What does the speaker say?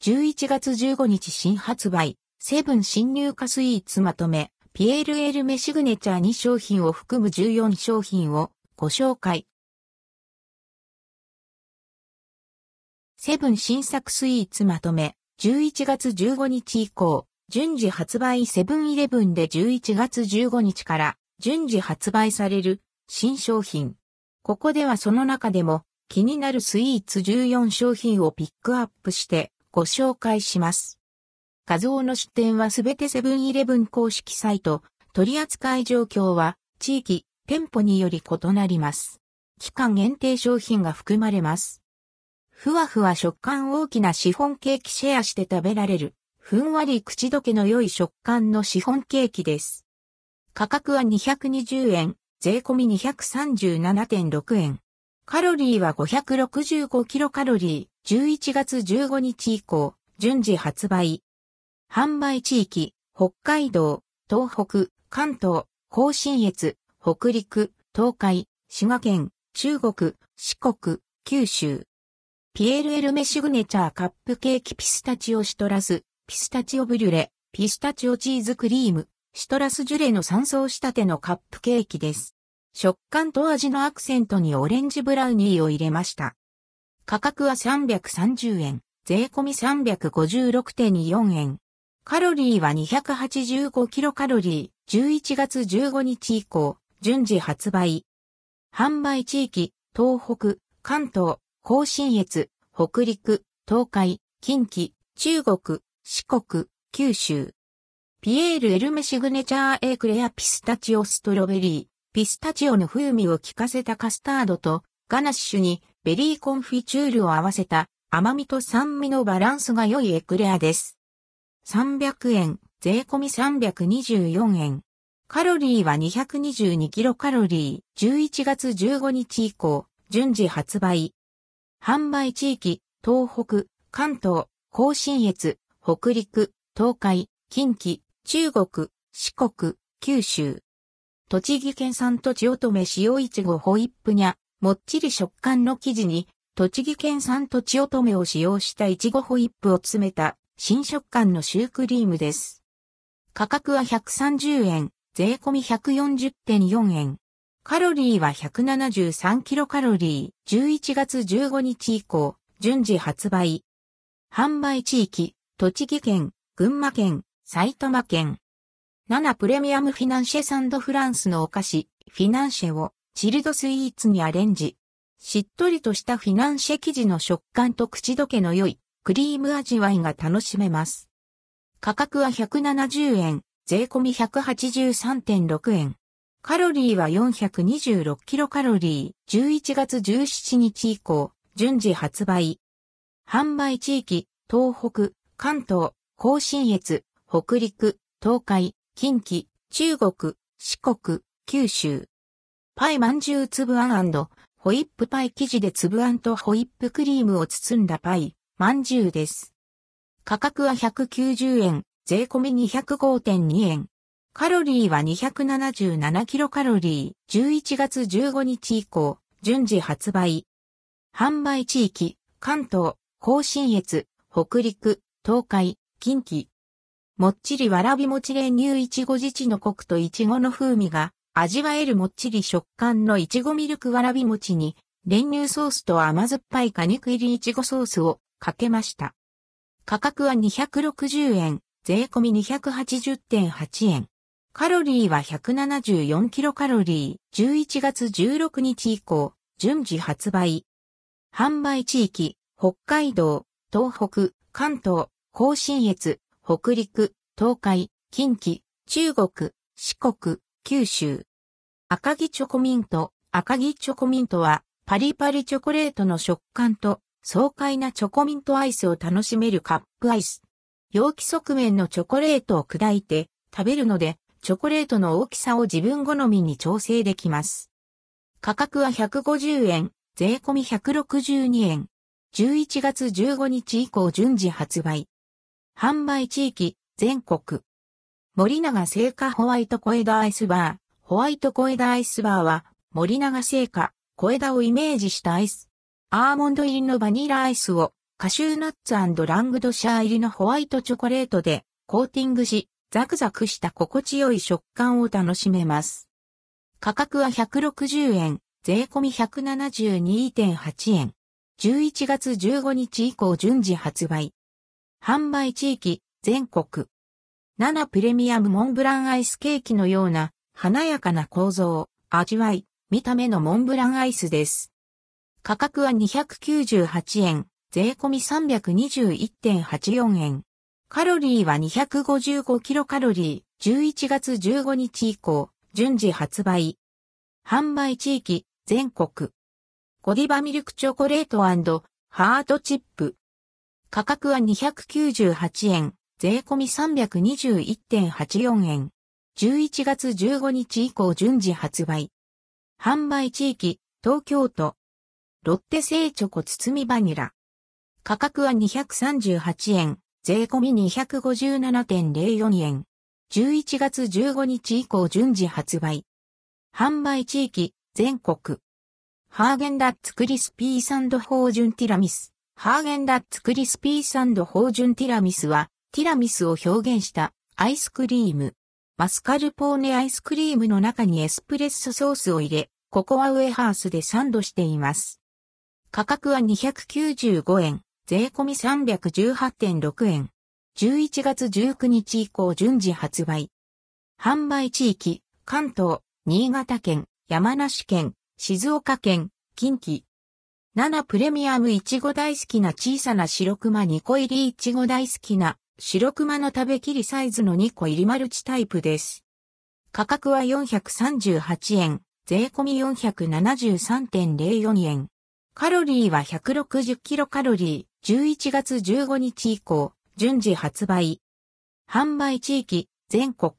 11月15日新発売、セブン新入荷スイーツまとめ、ピエールエルメシグネチャー2商品を含む14商品をご紹介。セブン新作スイーツまとめ、11月15日以降、順次発売。セブンイレブンで11月15日から。順次発売される。新商品。ここではその中でも気になるスイーツ14商品をピックアップして。ご紹介します。画像の出展はすべてセブンイレブン公式サイト、取扱い状況は地域、店舗により異なります。期間限定商品が含まれます。ふわふわ食感大きなシフォンケーキシェアして食べられるふんわり口どけの良い食感のシフォンケーキです。価格は220円、税込み237.6円。カロリーは565キロカロリー、11月15日以降、順次発売。販売地域、北海道、東北、関東、甲信越、北陸、東海、滋賀県、中国、四国、九州。ピエールエルメシグネチャーカップケーキピスタチオシトラス、ピスタチオブリュレ、ピスタチオチーズクリーム、シトラスジュレの3層仕立てのカップケーキです。食感と味のアクセントにオレンジブラウニーを入れました。価格は330円、税込み356.24円。カロリーは285キロカロリー、11月15日以降、順次発売。販売地域、東北、関東、甲信越、北陸、東海、近畿、中国、四国、九州。ピエール・エルメシグネチャー・エクレア・ピスタチオ・ストロベリー。ピスタチオの風味を効かせたカスタードとガナッシュにベリーコンフィチュールを合わせた甘みと酸味のバランスが良いエクレアです。300円、税込み324円。カロリーは222キロカロリー、11月15日以降、順次発売。販売地域、東北、関東、甲信越、北陸、東海、近畿、中国、四国、九州。栃木県産とちおとめ塩いちごホイップにゃ、もっちり食感の生地に、栃木県産とちおとめを使用したいちごホイップを詰めた新食感のシュークリームです。価格は130円、税込み140.4円。カロリーは173キロカロリー、11月15日以降、順次発売。販売地域、栃木県、群馬県、埼玉県。7プレミアムフィナンシェサンドフランスのお菓子、フィナンシェをチルドスイーツにアレンジ。しっとりとしたフィナンシェ生地の食感と口どけの良いクリーム味わいが楽しめます。価格は170円、税込み183.6円。カロリーは426キロカロリー、11月17日以降、順次発売。販売地域、東北、関東、甲信越、北陸、東海、近畿、中国、四国、九州。パイまんじゅう粒あんホイップパイ生地で粒あんとホイップクリームを包んだパイ、まんじゅうです。価格は190円、税込み205.2円。カロリーは277キロカロリー、11月15日以降、順次発売。販売地域、関東、甲信越、北陸、東海、近畿、もっちりわらび餅練乳いちご自治のコクといちごの風味が味わえるもっちり食感のいちごミルクわらび餅に練乳ソースと甘酸っぱい果肉入りいちごソースをかけました。価格は260円、税込み280.8円。カロリーは174キロカロリー、11月16日以降、順次発売。販売地域、北海道、東北、関東、甲信越、北陸、東海、近畿、中国、四国、九州。赤木チョコミント。赤木チョコミントは、パリパリチョコレートの食感と、爽快なチョコミントアイスを楽しめるカップアイス。容器側面のチョコレートを砕いて食べるので、チョコレートの大きさを自分好みに調整できます。価格は150円、税込み162円。11月15日以降順次発売。販売地域、全国。森永製菓ホワイト小枝アイスバー。ホワイト小枝アイスバーは、森永製菓、小枝をイメージしたアイス。アーモンド入りのバニラアイスをカシューナッツラングドシャー入りのホワイトチョコレートでコーティングし、ザクザクした心地よい食感を楽しめます。価格は160円、税込み172.8円。11月15日以降順次発売。販売地域、全国。7プレミアムモンブランアイスケーキのような華やかな構造、味わい、見た目のモンブランアイスです。価格は298円、税込み321.84円。カロリーは255キロカロリー、11月15日以降、順次発売。販売地域、全国。ゴディバミルクチョコレートハートチップ。価格は298円、税込み321.84円。11月15日以降順次発売。販売地域、東京都。ロッテ製チョコ包みバニラ。価格は238円、税込み257.04円。11月15日以降順次発売。販売地域、全国。ハーゲンダッツクリスピーサンドホージュンティラミス。ハーゲンダッツクリスピーサンドホージュンティラミスは、ティラミスを表現したアイスクリーム。マスカルポーネアイスクリームの中にエスプレッソソースを入れ、ココアウェハースでサンドしています。価格は295円。税込み318.6円。11月19日以降順次発売。販売地域、関東、新潟県、山梨県、静岡県、近畿。7プレミアムいちご大好きな小さな白熊2個入りいちご大好きな白熊の食べきりサイズの2個入りマルチタイプです。価格は438円、税込み473.04円。カロリーは160キロカロリー、11月15日以降、順次発売。販売地域、全国。